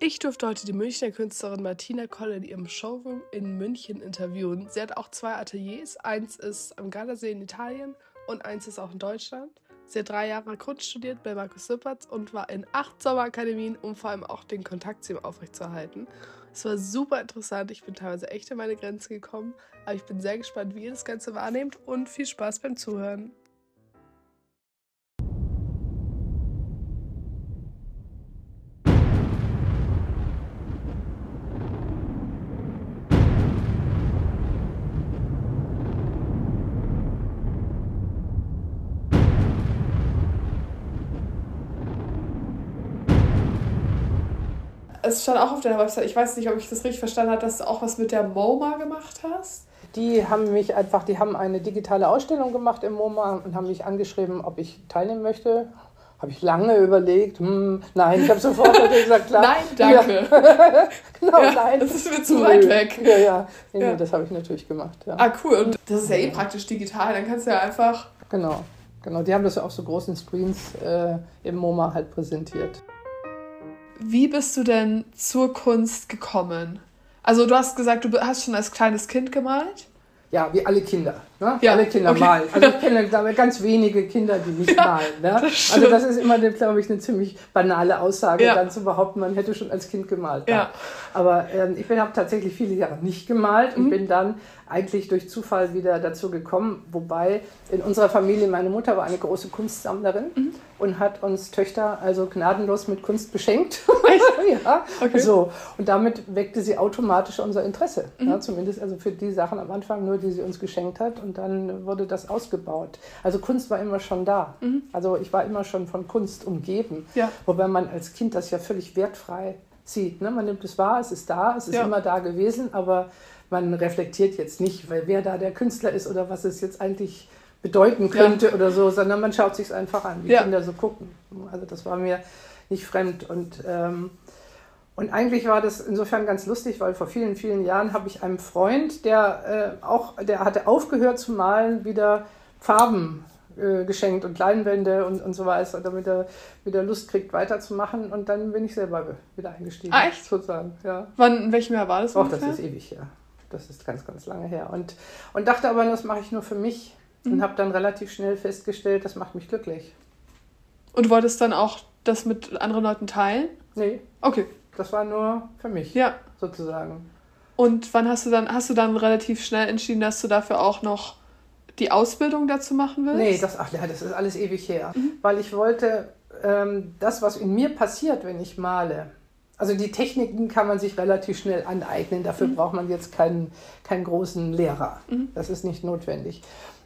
Ich durfte heute die Münchner Künstlerin Martina Koll in ihrem Showroom in München interviewen. Sie hat auch zwei Ateliers. Eins ist am Gardasee in Italien und eins ist auch in Deutschland. Sie hat drei Jahre Kunst studiert bei Markus Lippertz und war in acht Sommerakademien, um vor allem auch den Kontakt zu ihm aufrechtzuerhalten. Es war super interessant. Ich bin teilweise echt an meine Grenze gekommen. Aber ich bin sehr gespannt, wie ihr das Ganze wahrnehmt und viel Spaß beim Zuhören. Es stand auch auf deiner Website, ich weiß nicht, ob ich das richtig verstanden habe, dass du auch was mit der MoMA gemacht hast. Die haben mich einfach, die haben eine digitale Ausstellung gemacht im MoMA und haben mich angeschrieben, ob ich teilnehmen möchte. Habe ich lange überlegt. Hm, nein, ich habe sofort gesagt, klar. nein, danke. Ja. genau, ja, nein. Das ist mir zu weit weg. Ja, ja. Nee, Ja. Das habe ich natürlich gemacht. Ja. Ah, cool. Und das ist ja eh praktisch digital. Dann kannst du ja einfach. Genau, genau. Die haben das ja auf so großen Screens äh, im MoMA halt präsentiert. Wie bist du denn zur Kunst gekommen? Also, du hast gesagt, du hast schon als kleines Kind gemalt. Ja, wie alle Kinder. Ne? Ja, alle Kinder okay. malen. Also ich kenne glaube ich, ganz wenige Kinder, die nicht malen. Ne? das also das ist immer, glaube ich, eine ziemlich banale Aussage, Ja. dann zu behaupten, man hätte schon als Kind gemalt. Ja. Aber ähm, ich habe tatsächlich viele Jahre nicht gemalt und Mhm. bin dann eigentlich durch Zufall wieder dazu gekommen. Wobei in unserer Familie, meine Mutter war eine große Kunstsammlerin Mhm. und hat uns Töchter also gnadenlos mit Kunst beschenkt. ja, Okay. so. Und damit weckte sie automatisch unser Interesse. Mhm. Ja, zumindest also für die Sachen am Anfang nur, die sie uns geschenkt hat. Und dann wurde das ausgebaut. Also Kunst war immer schon da. Also ich war immer schon von Kunst umgeben. Mhm. Ja. Wobei man als Kind das ja völlig wertfrei sieht. Ne? Man nimmt es wahr, es ist da, es ist Ja. immer da gewesen, aber man reflektiert jetzt nicht, weil wer da der Künstler ist oder was es jetzt eigentlich bedeuten könnte oder so, sondern man schaut sich einfach an, wie Ja. Kinder so gucken. Also das war mir nicht fremd und ähm, und eigentlich war das insofern ganz lustig, weil vor vielen, vielen Jahren habe ich einem Freund, der äh, auch, der hatte aufgehört zu malen, wieder Farben äh, geschenkt und Leinwände und, und so weiter, damit er wieder Lust kriegt, weiterzumachen. Und dann bin ich selber wieder eingestiegen. Ah, echt? Sozusagen, ja. Wann, in welchem Jahr war das? Auch das ist ewig her. Das ist ganz, ganz lange her. Und, und dachte aber, das mache ich nur für mich. Mhm. Und habe dann relativ schnell festgestellt, das macht mich glücklich. Und du wolltest dann auch das mit anderen Leuten teilen? Nee, Okay. Das war nur für mich, Ja. sozusagen. Und wann hast du dann, hast du dann relativ schnell entschieden, dass du dafür auch noch die Ausbildung dazu machen willst? Nee, das, ach ja, das ist alles ewig her. Weil ich wollte, ähm, das, was in mir passiert, wenn ich male, also die Techniken kann man sich relativ schnell aneignen. Dafür braucht man jetzt keinen, keinen großen Lehrer. Das ist nicht notwendig.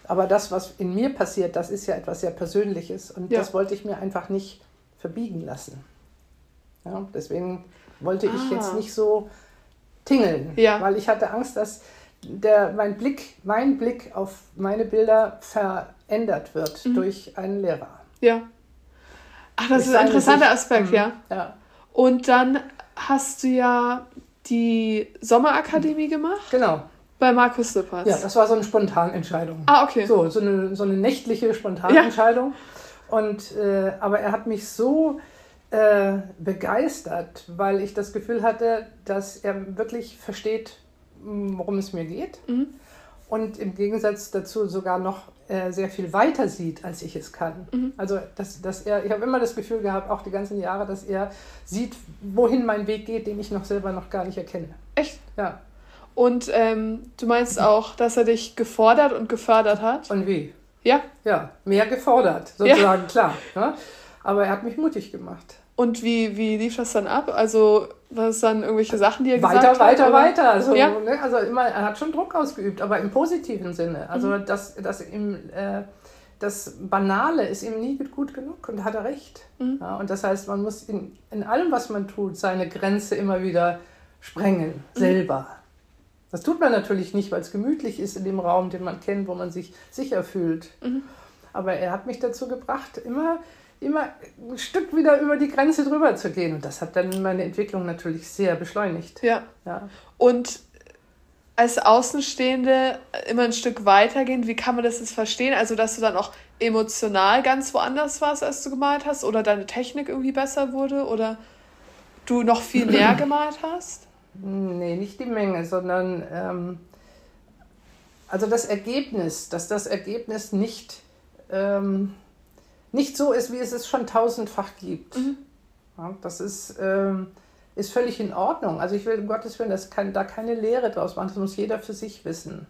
Aber das, was in mir passiert, das ist ja etwas sehr Persönliches. Und Ja. das wollte ich mir einfach nicht verbiegen lassen. Ja, deswegen wollte ich Ah. jetzt nicht so tingeln, Ja. weil ich hatte Angst, dass der, mein, Blick, mein Blick auf meine Bilder verändert wird Mhm. durch einen Lehrer. Ja. Ach, das Durch ist ein interessanter Sicht. Aspekt, Mhm. ja. Ja, Und dann hast du ja die Sommerakademie gemacht genau. bei Markus Lippers. Ja, das war so eine Spontanentscheidung. ah, okay. So, so eine, so eine nächtliche Spontanentscheidung. Und, äh, aber er hat mich so äh, begeistert, weil ich das Gefühl hatte, dass er wirklich versteht, m, worum es mir geht. Mhm. Und im Gegensatz dazu sogar noch äh, sehr viel weiter sieht, als ich es kann. Mhm. Also, dass, dass er, ich habe immer das Gefühl gehabt, auch die ganzen Jahre, dass er sieht, wohin mein Weg geht, den ich noch selber noch gar nicht erkenne. Echt? Ja. Und ähm, du meinst auch, dass er dich gefordert und gefördert hat? Und wie? Ja. Ja, mehr gefordert, sozusagen, klar. Ne? Aber er hat mich mutig gemacht. Und wie, wie lief das dann ab? Also, was dann irgendwelche Sachen, die er Weiter, gesagt hat? weiter, oder? weiter. Also, Ja. ne, also immer, er hat schon Druck ausgeübt, aber im positiven Sinne. Also Mhm. das, das, ihm, äh, das Banale ist ihm nie gut genug und hat er recht. Mhm. Ja, und das heißt, man muss in, in allem, was man tut, seine Grenze immer wieder sprengen, Mhm. selber. Das tut man natürlich nicht, weil es gemütlich ist in dem Raum, den man kennt, wo man sich sicher fühlt. Mhm. Aber er hat mich dazu gebracht, immer, immer ein Stück wieder über die Grenze drüber zu gehen. Und das hat dann meine Entwicklung natürlich sehr beschleunigt. Ja. Ja. Und als Außenstehende immer ein Stück weitergehen, wie kann man das jetzt verstehen? Also, dass du dann auch emotional ganz woanders warst, als du gemalt hast? Oder deine Technik irgendwie besser wurde? Oder du noch viel mehr gemalt hast? Nee, nicht die Menge, sondern ähm, also das Ergebnis, dass das Ergebnis nicht, ähm, nicht so ist, wie es es schon tausendfach gibt. Mhm. Ja, das ist, ähm, ist völlig in Ordnung. Also ich will um Gottes Willen das kann, da keine Lehre draus machen, das muss jeder für sich wissen.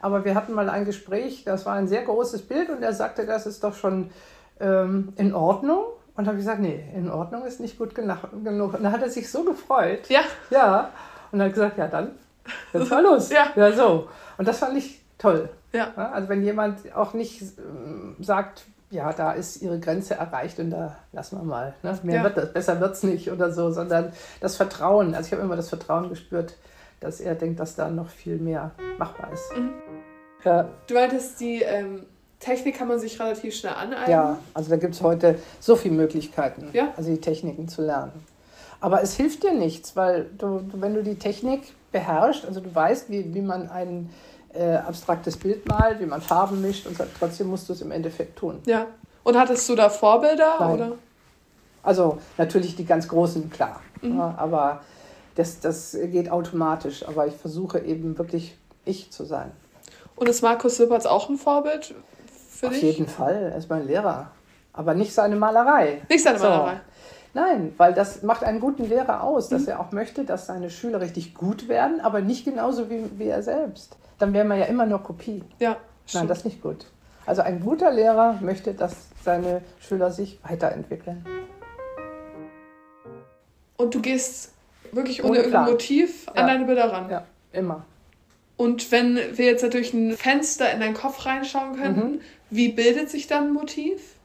Aber wir hatten mal ein Gespräch, das war ein sehr großes Bild und er sagte, das ist doch schon ähm, in Ordnung. Und habe ich gesagt, nee, in Ordnung ist nicht gut genug. Und dann hat er sich so gefreut. Ja. Ja. Und dann hat gesagt, ja, dann, jetzt mal los. ja. ja, so. Und das fand ich toll. Ja. ja. Also wenn jemand auch nicht ähm, sagt, ja, da ist ihre Grenze erreicht und da lassen wir mal. Ne? Mehr Ja. wird das, besser wird es nicht oder so, sondern das Vertrauen. Also ich habe immer das Vertrauen gespürt, dass er denkt, dass da noch viel mehr machbar ist. Mhm. Ja, Du meintest, die ähm, Technik kann man sich relativ schnell aneignen. ja, also da gibt es heute so viele Möglichkeiten, Ja. also die Techniken zu lernen. Aber es hilft dir nichts, weil du, wenn du die Technik beherrschst, also du weißt, wie, wie man ein äh, abstraktes Bild malt, wie man Farben mischt und so, trotzdem musst du es im Endeffekt tun. Ja. Und hattest du da Vorbilder? Nein. Oder? Also natürlich die ganz großen, klar. Mhm. Ja, aber das, das geht automatisch. Aber ich versuche eben wirklich ich zu sein. Und ist Markus Sippertz auch ein Vorbild für Auf dich? jeden Fall. Er ist mein Lehrer. Aber nicht seine Malerei. Nicht seine So. Malerei. Nein, weil das macht einen guten Lehrer aus, Mhm. dass er auch möchte, dass seine Schüler richtig gut werden, aber nicht genauso wie, wie er selbst. Dann wäre man ja immer nur Kopie. Ja. Nein, stimmt. das ist nicht gut. Also ein guter Lehrer möchte, dass seine Schüler sich weiterentwickeln. Und du gehst wirklich Ohne ohne. Motiv an Ja. deine Bilder ran. Ja, immer. Und wenn wir jetzt natürlich ein Fenster in deinen Kopf reinschauen könnten, Mhm. wie bildet sich dann ein Motiv?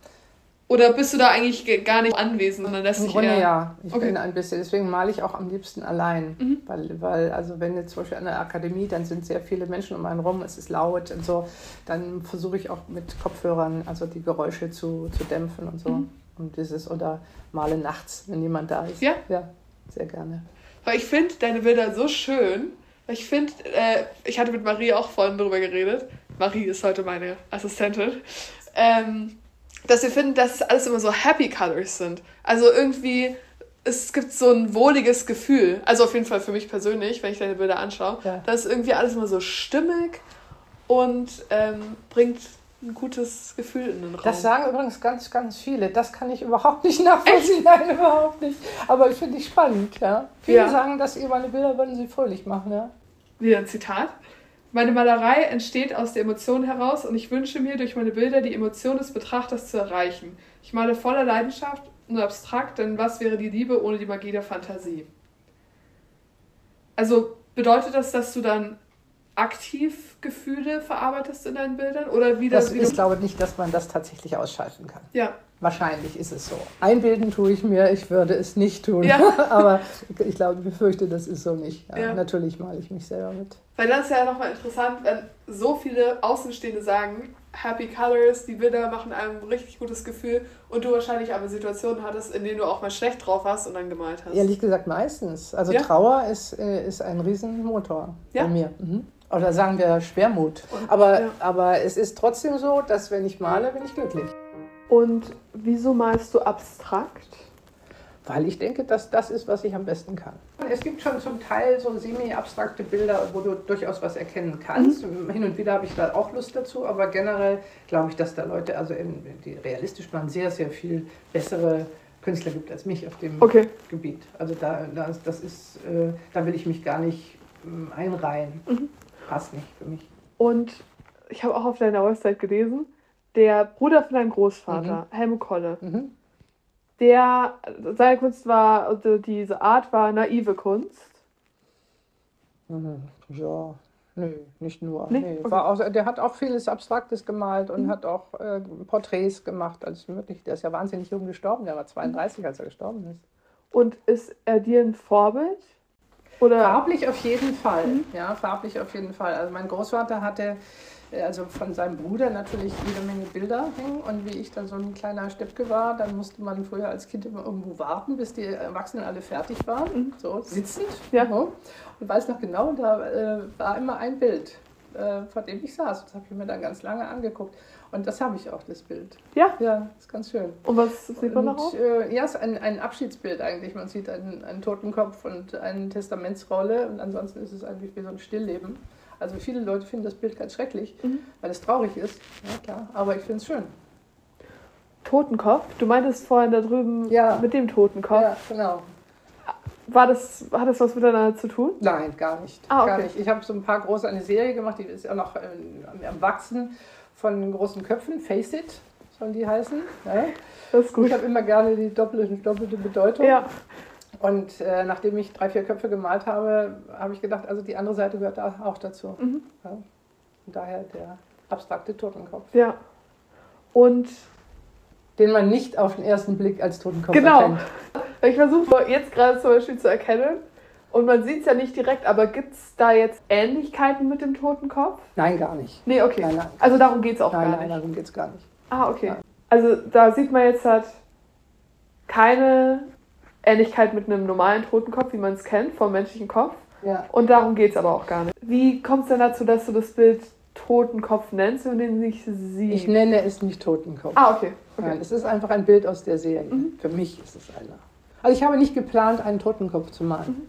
Oder bist du da eigentlich ge- gar nicht anwesend, sondern lässt Im dich Grunde ja. Ich Okay. bin ein bisschen, deswegen male ich auch am liebsten allein. Mhm. Weil, weil, also wenn jetzt zum Beispiel an der Akademie, dann sind sehr viele Menschen um einen rum, es ist laut und so, dann versuche ich auch mit Kopfhörern, also die Geräusche zu, zu dämpfen und so. Mhm. Und dieses, oder male nachts, wenn jemand da ist. Ja? Ja, sehr gerne. Weil ich finde deine Bilder so schön. Weil Ich finde, äh, ich hatte mit Marie auch vorhin darüber geredet. Marie ist heute meine Assistentin. Ähm, dass wir finden, dass es alles immer so Happy Colors sind. Also irgendwie, es gibt so ein wohliges Gefühl. Also auf jeden Fall für mich persönlich, wenn ich deine Bilder anschaue. Ja. Da ist irgendwie alles immer so stimmig und ähm, bringt ein gutes Gefühl in den Raum. Das sagen übrigens ganz, ganz viele. Das kann ich überhaupt nicht nachvollziehen. Nein, überhaupt nicht. Aber ich finde ich spannend, ja. Viele Ja. sagen, dass ihr meine Bilder würden sie fröhlich machen, ja. Wieder ein Zitat. Meine Malerei entsteht aus der Emotion heraus und ich wünsche mir, durch meine Bilder die Emotion des Betrachters zu erreichen. Ich male voller Leidenschaft und abstrakt, denn was wäre die Liebe ohne die Magie der Fantasie? Also bedeutet das, dass du dann aktiv Gefühle verarbeitest in deinen Bildern? Oder wie das, Das du, glaube ich, nicht, dass man das tatsächlich ausschalten kann. Ja, Wahrscheinlich ist es so. Einbilden tue ich mir, ich würde es nicht tun. Ja. Aber ich glaube, ich befürchte, das ist so nicht. Ja, Ja. Natürlich male ich mich selber mit. weil das ist ja nochmal interessant, wenn so viele Außenstehende sagen, Happy Colors, die Bilder machen einem ein richtig gutes Gefühl und du wahrscheinlich aber Situationen hattest, in denen du auch mal schlecht drauf warst und dann gemalt hast. Ehrlich gesagt, meistens. Also. Trauer ist, äh, ist ein Riesenmotor bei mir. Mhm. Oder sagen wir Schwermut. Und- Aber, aber es ist trotzdem so, dass wenn ich male, bin ich glücklich. Und wieso malst du abstrakt? Weil ich denke, dass das ist, was ich am besten kann. Es gibt schon zum Teil so semi-abstrakte Bilder, wo du durchaus was erkennen kannst. Hin und wieder habe ich da auch Lust dazu, aber generell glaube ich, dass da Leute, also in, die realistisch waren, sehr, sehr viel bessere Künstler gibt als mich auf dem Okay. Gebiet. Also da, das, das ist, äh, da will ich mich gar nicht ähm, einreihen. Mhm. Passt nicht für mich. Und ich habe auch auf deiner Website gelesen, der Bruder von deinem Großvater, Helmut Kolle, Mhm. der, seine Kunst war, also diese Art war naive Kunst. Mhm. Ja, nö, nicht nur. Nee? Nee, Okay. war auch, der hat auch vieles Abstraktes gemalt und Mhm. hat auch äh, Porträts gemacht, alles mögliche. Der ist ja wahnsinnig jung gestorben, der war 32, als er gestorben ist. Und ist er dir ein Vorbild? Oder? Farblich auf jeden Fall. Mhm. Ja, farblich auf jeden Fall. Also mein Großvater hatte also von seinem Bruder natürlich jede Menge Bilder hängen und wie ich dann so ein kleiner Steppke war, dann musste man früher als Kind immer irgendwo warten, bis die Erwachsenen alle fertig waren, Mhm. so sitzend. Ja. Und weiß noch genau, da äh, war immer ein Bild. äh, vor dem ich saß. Das habe ich mir dann ganz lange angeguckt. Und das habe ich auch, das Bild. Ja? Ja, ist ganz schön. Und was sieht man darauf? Äh, ja, es ist ein, ein Abschiedsbild eigentlich. Man sieht einen, einen Totenkopf und eine Testamentsrolle und ansonsten ist es eigentlich wie so ein Stillleben. Also viele Leute finden das Bild ganz schrecklich, mhm. weil es traurig ist. Ja, klar. Aber ich finde es schön. Totenkopf? Du meintest vorhin da drüben ja. mit dem Totenkopf? Ja, genau. War das, hat das was miteinander zu tun? Nein, gar nicht. Ah, okay. Gar nicht. Ich habe so ein paar große, eine Serie gemacht, die ist auch noch ähm, am Wachsen von großen Köpfen, Face It sollen die heißen. Ja. Das ist gut. Ich habe immer gerne die doppelte, doppelte Bedeutung. Ja. Und äh, nachdem ich drei, vier Köpfe gemalt habe, habe ich gedacht, also die andere Seite gehört da auch dazu. Mhm. Ja. Und daher der abstrakte Totenkopf. Ja. Und den man nicht auf den ersten Blick als Totenkopf genau. erkennt. Ich versuche jetzt gerade zum Beispiel zu erkennen, und man sieht es ja nicht direkt, aber gibt es da jetzt Ähnlichkeiten mit dem Totenkopf? Nein, gar nicht. Nee, okay. Nein, nein. Also darum geht es auch nein, gar nein, nicht? Nein, darum geht es gar nicht. Ah, okay. Also da sieht man jetzt halt keine Ähnlichkeit mit einem normalen Totenkopf, wie man es kennt, vom menschlichen Kopf. Ja. Und darum geht es aber auch gar nicht. Wie kommt es denn dazu, dass du das Bild Totenkopf nennst und den nicht siehst? Ich nenne es nicht Totenkopf. Ah, okay. okay. Nein, es ist einfach ein Bild aus der Serie. Mhm. Für mich ist es einer. Also ich habe nicht geplant, einen Totenkopf zu malen.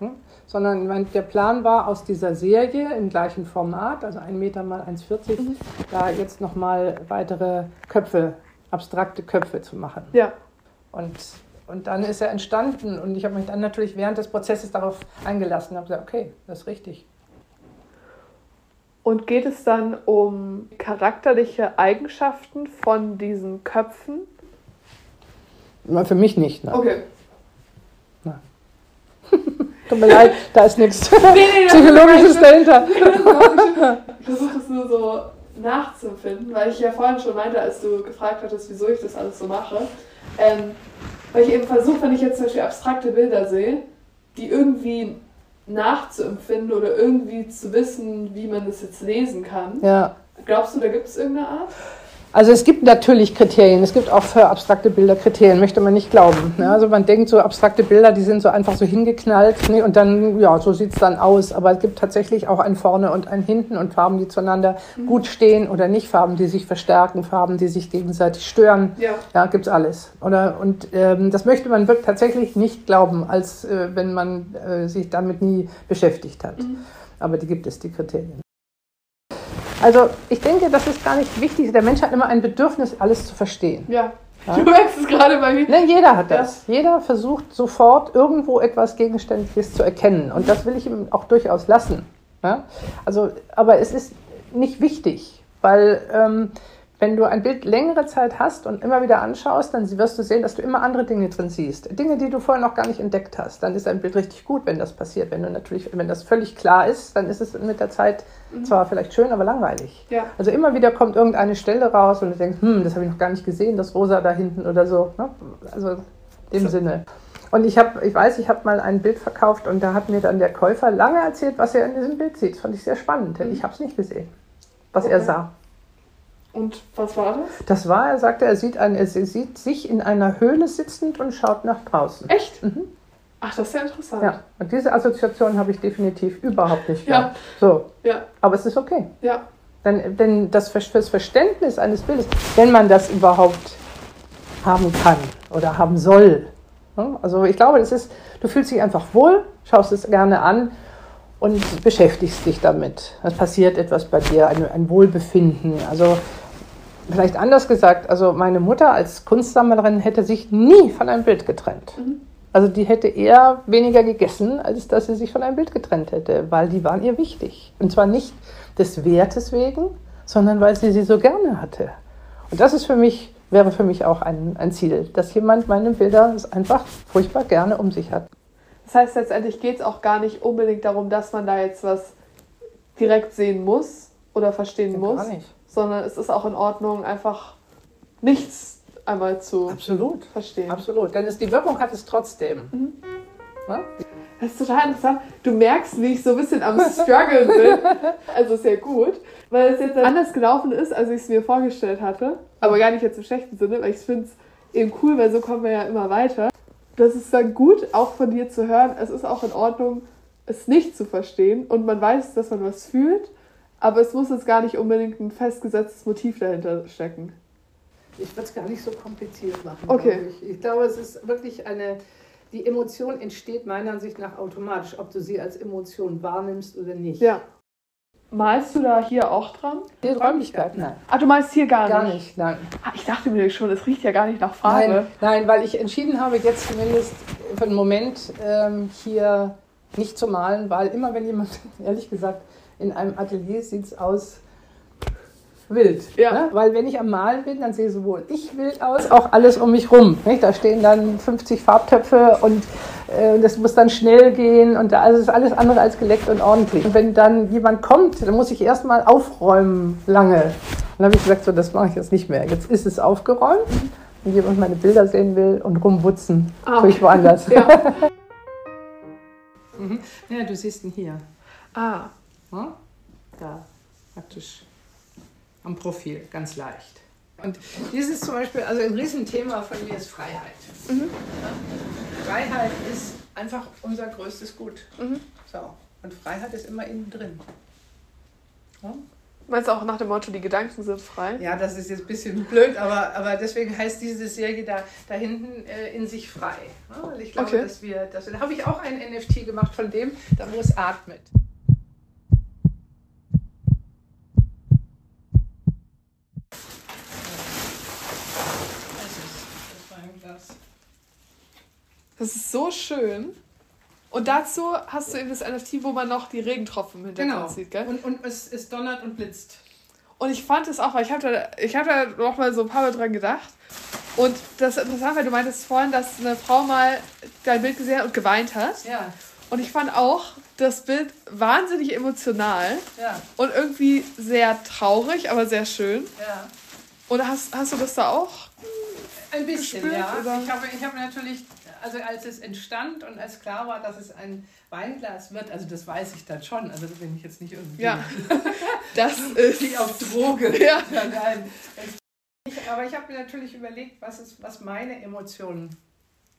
Mhm. Hm? Sondern mein, der Plan war, aus dieser Serie im gleichen Format, also 1 Meter mal 1,40, mhm. da jetzt nochmal weitere Köpfe, abstrakte Köpfe zu machen. Ja. Und, und dann ist er entstanden und ich habe mich dann natürlich während des Prozesses darauf eingelassen und habe gesagt, okay, das ist richtig. Und geht es dann um charakterliche Eigenschaften von diesen Köpfen? Für mich nicht. Nein. Okay. Nein. Tut mir leid, da ist nichts nee, nee, Psychologisches dahinter. Ich versuche es nur so nachzufinden, weil ich ja vorhin schon meinte, als du gefragt hattest, wieso ich das alles so mache. Ähm, weil ich eben versuche, wenn ich jetzt zum Beispiel abstrakte Bilder sehe, die irgendwie nachzuempfinden oder irgendwie zu wissen, wie man das jetzt lesen kann. Ja. Glaubst du, da gibt es irgendeine Art? Also es gibt natürlich Kriterien, es gibt auch für abstrakte Bilder Kriterien, möchte man nicht glauben. Ne? Also man denkt so, abstrakte Bilder, die sind so einfach so hingeknallt ne? und dann, ja, so sieht's dann aus. Aber es gibt tatsächlich auch ein Vorne und ein Hinten und Farben, die zueinander mhm. gut stehen oder nicht, Farben, die sich verstärken, Farben, die sich gegenseitig stören. Ja, ja gibt's alles. Oder, und ähm, das möchte man wirklich tatsächlich nicht glauben, als äh, wenn man äh, sich damit nie beschäftigt hat. Mhm. Aber die gibt es, die Kriterien. Also ich denke, das ist gar nicht wichtig. Der Mensch hat immer ein Bedürfnis, alles zu verstehen. Ja. ja? Du merkst es gerade bei mir. Ne, jeder hat das. Ja. Jeder versucht sofort irgendwo etwas Gegenständliches zu erkennen. Und das will ich ihm auch durchaus lassen. Ja? Also, aber es ist nicht wichtig, weil ähm, wenn du ein Bild längere Zeit hast und immer wieder anschaust, dann wirst du sehen, dass du immer andere Dinge drin siehst. Dinge, die du vorher noch gar nicht entdeckt hast. Dann ist ein Bild richtig gut, wenn das passiert. Wenn du natürlich, wenn das völlig klar ist, dann ist es mit der Zeit mhm. zwar vielleicht schön, aber langweilig. Ja. Also immer wieder kommt irgendeine Stelle raus und du denkst, hm, das habe ich noch gar nicht gesehen, das Rosa da hinten oder so. Ne? Also in dem so. Sinne. Und ich habe, ich weiß, ich habe mal ein Bild verkauft und da hat mir dann der Käufer lange erzählt, was er in diesem Bild sieht. Das fand ich sehr spannend, denn mhm. ich habe es nicht gesehen, was okay. er sah. Und was war das? Das war, er sagte, er sieht, ein, er sieht sich in einer Höhle sitzend und schaut nach draußen. Echt? Mhm. Ach, das ist ja interessant. Ja, und diese Assoziation habe ich definitiv überhaupt nicht gehabt. Ja. So. Ja. Aber es ist okay. Ja. Denn, denn das fürs Verständnis eines Bildes, wenn man das überhaupt haben kann oder haben soll. Ne? Also ich glaube, das ist, du fühlst dich einfach wohl, schaust es gerne an und beschäftigst dich damit. Es passiert etwas bei dir, ein, ein Wohlbefinden. Also vielleicht anders gesagt, also meine Mutter als Kunstsammlerin hätte sich nie von einem Bild getrennt. Mhm. Also die hätte eher weniger gegessen, als dass sie sich von einem Bild getrennt hätte, weil die waren ihr wichtig. Und zwar nicht des Wertes wegen, sondern weil sie sie so gerne hatte. Und das ist für mich, wäre für mich auch ein, ein Ziel, dass jemand meine Bilder einfach furchtbar gerne um sich hat. Das heißt, letztendlich geht es auch gar nicht unbedingt darum, dass man da jetzt was direkt sehen muss oder verstehen ja, muss, sondern es ist auch in Ordnung, einfach nichts einmal zu Absolut. verstehen. Absolut, denn es, die Wirkung hat es trotzdem. Mhm. Das ist total interessant. Du merkst, wie ich so ein bisschen am Struggle bin. Also sehr gut, weil es jetzt anders gelaufen ist, als ich es mir vorgestellt hatte. Aber gar nicht jetzt im schlechten Sinne, weil ich finde es eben cool, weil so kommen wir ja immer weiter. Das ist dann gut, auch von dir zu hören. Es ist auch in Ordnung, es nicht zu verstehen und man weiß, dass man was fühlt, aber es muss jetzt gar nicht unbedingt ein festgesetztes Motiv dahinter stecken. Ich würde es gar nicht so kompliziert machen. Okay. glaube Ich. ich glaube, es ist wirklich eine. Die Emotion entsteht meiner Ansicht nach automatisch, ob du sie als Emotion wahrnimmst oder nicht. Ja. Malst du da hier auch dran? Die Räumlichkeit, nein. Ah, du malst hier gar, Gar nicht. nicht, nein. Ah, ich dachte mir schon, es riecht ja gar nicht nach Farbe. Nein, nein, weil ich entschieden habe, jetzt zumindest für den Moment ähm, hier nicht zu malen, weil immer wenn jemand, ehrlich gesagt, in einem Atelier sieht es aus wild. Ja. Ne? Weil wenn ich am Malen bin, dann sehe sowohl ich wild aus, auch alles um mich rum. Nicht? Da stehen dann 50 Farbtöpfe und äh, das muss dann schnell gehen und da also ist alles andere als geleckt und ordentlich. Und wenn dann jemand kommt, dann muss ich erstmal aufräumen lange. Dann habe ich gesagt, so das mache ich jetzt nicht mehr. Jetzt ist es aufgeräumt. Wenn jemand meine Bilder sehen will und rumwutzen, Ah, tue ich woanders. Ja. Mhm. Ja, du siehst ihn hier. Ah, Ne? Da, praktisch am Profil, ganz leicht. Und dieses zum Beispiel, also ein Riesenthema von mir ist Freiheit. Mhm. Ja? Freiheit ist einfach unser größtes Gut. Mhm. So. Und Freiheit ist immer innen drin. Ja? meinst du auch nach dem Motto, die Gedanken sind frei? Ja, das ist jetzt ein bisschen blöd, aber, aber deswegen heißt diese Serie da, da hinten äh, in sich frei. Ja, weil ich glaube, Okay. dass wir, das, da habe ich auch ein NFT gemacht von dem, da wo es atmet. Das. Das ist so schön. Und dazu hast du eben das NFT, wo man noch die Regentropfen im Hintergrund Genau. sieht, gell? Und, und es, es donnert und blitzt. Und ich fand es auch, weil ich habe da, ich hab da noch mal so ein paar Mal dran gedacht. Und das ist interessant, weil du meintest vorhin, dass eine Frau mal dein Bild gesehen hat und geweint hat. Ja, Und ich fand auch das Bild wahnsinnig emotional ja, und irgendwie sehr traurig, aber sehr schön. ja. Und hast, hast du das da auch? Ein bisschen, gespürt, ja. oder? Ich habe, ich habe natürlich, also als es entstand und als klar war, dass es ein Weinglas wird, also das weiß ich dann schon, also bin ich jetzt nicht irgendwie Ja. Das ist. auf Droge. Ja. Ja, nein. Ich, aber ich habe mir natürlich überlegt, was, ist, was meine Emotion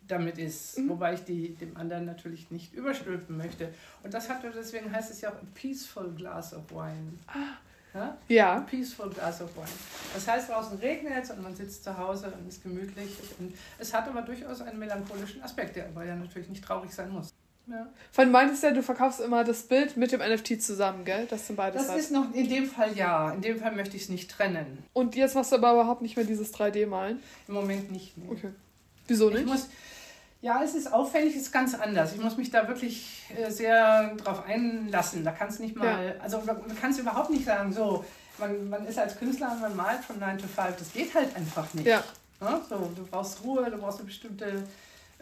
damit ist, Mhm. wobei ich die dem anderen natürlich nicht überstülpen möchte. Und das hat, deswegen heißt es ja auch a peaceful glass of wine. Ah. Ja? A Ja. peaceful glass of wine. Das heißt, draußen regnet es und man sitzt zu Hause und ist gemütlich. Und es hat aber durchaus einen melancholischen Aspekt, der aber ja natürlich nicht traurig sein muss. Ja. Von meintest ja, du verkaufst immer das Bild mit dem NFT zusammen, gell? Das sind beides Das hat. ist noch in dem Fall ja. In dem Fall möchte ich es nicht trennen. Und jetzt machst du aber überhaupt nicht mehr dieses 3D-Malen. Im Moment nicht. Nee. Okay. Wieso Ich nicht? muss, ja, es ist aufwendig, es ist ganz anders. Ich muss mich da wirklich äh, sehr drauf einlassen. Da kannst du nicht mal, also man kann es überhaupt nicht sagen, so, man, man ist als Künstler und man malt von 9 to 5. Das geht halt einfach nicht. Ja. Ja, so, du brauchst Ruhe, du brauchst eine bestimmte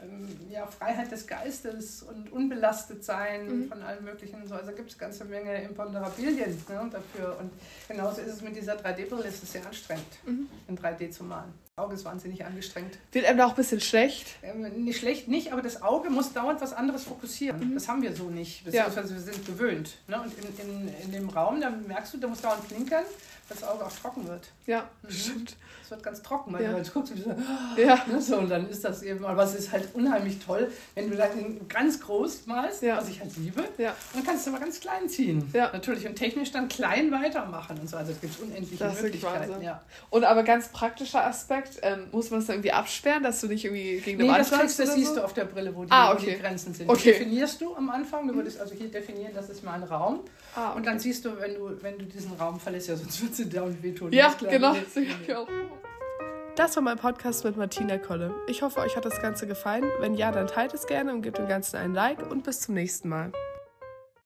ähm, ja, Freiheit des Geistes und unbelastet sein Mhm. von allem Möglichen. So, also gibt es eine ganze Menge Imponderabilien ne, dafür. Und genauso ist es mit dieser 3D-Brille, es ist sehr anstrengend, Mhm. in 3D zu malen. Das Auge ist wahnsinnig angestrengt. Wird einem da auch ein bisschen schlecht? Ähm, nicht schlecht nicht, aber das Auge muss dauernd was anderes fokussieren. Das haben wir so nicht, Ja. wir sind gewöhnt. Ne? Und in, in, in dem Raum, da merkst du, da muss dauernd klinkern, dass das Auge auch trocken wird. Ja, Mhm. stimmt. Es wird ganz trocken, weil Ja. du guckst und so, Ja. Ne, so, und dann ist das eben, aber es ist halt unheimlich toll, wenn du dann ganz groß malst, Ja. was ich halt liebe, Ja. und dann kannst du aber ganz klein ziehen. Ja. Natürlich und technisch dann klein weitermachen und so. Also es gibt unendliche Das Möglichkeiten. Ja. Und aber ganz praktischer Aspekt, ähm, muss man das dann irgendwie absperren, dass du nicht irgendwie gegen eine Nee, Wand das, kriegst, das oder siehst so? du auf der Brille, wo die, Ah, wo die okay. Grenzen sind. Okay. Das definierst du am Anfang. Du würdest also hier definieren, das ist mein Raum. Ah, okay. Und dann siehst du, wenn du, wenn du diesen Raum verlässt, ja, sonst wird sie da und wehtun. Ja, Das genau. Das war mein Podcast mit Martina Kolle. Ich hoffe, euch hat das Ganze gefallen. Wenn ja, dann teilt es gerne und gebt dem Ganzen ein Like und bis zum nächsten Mal.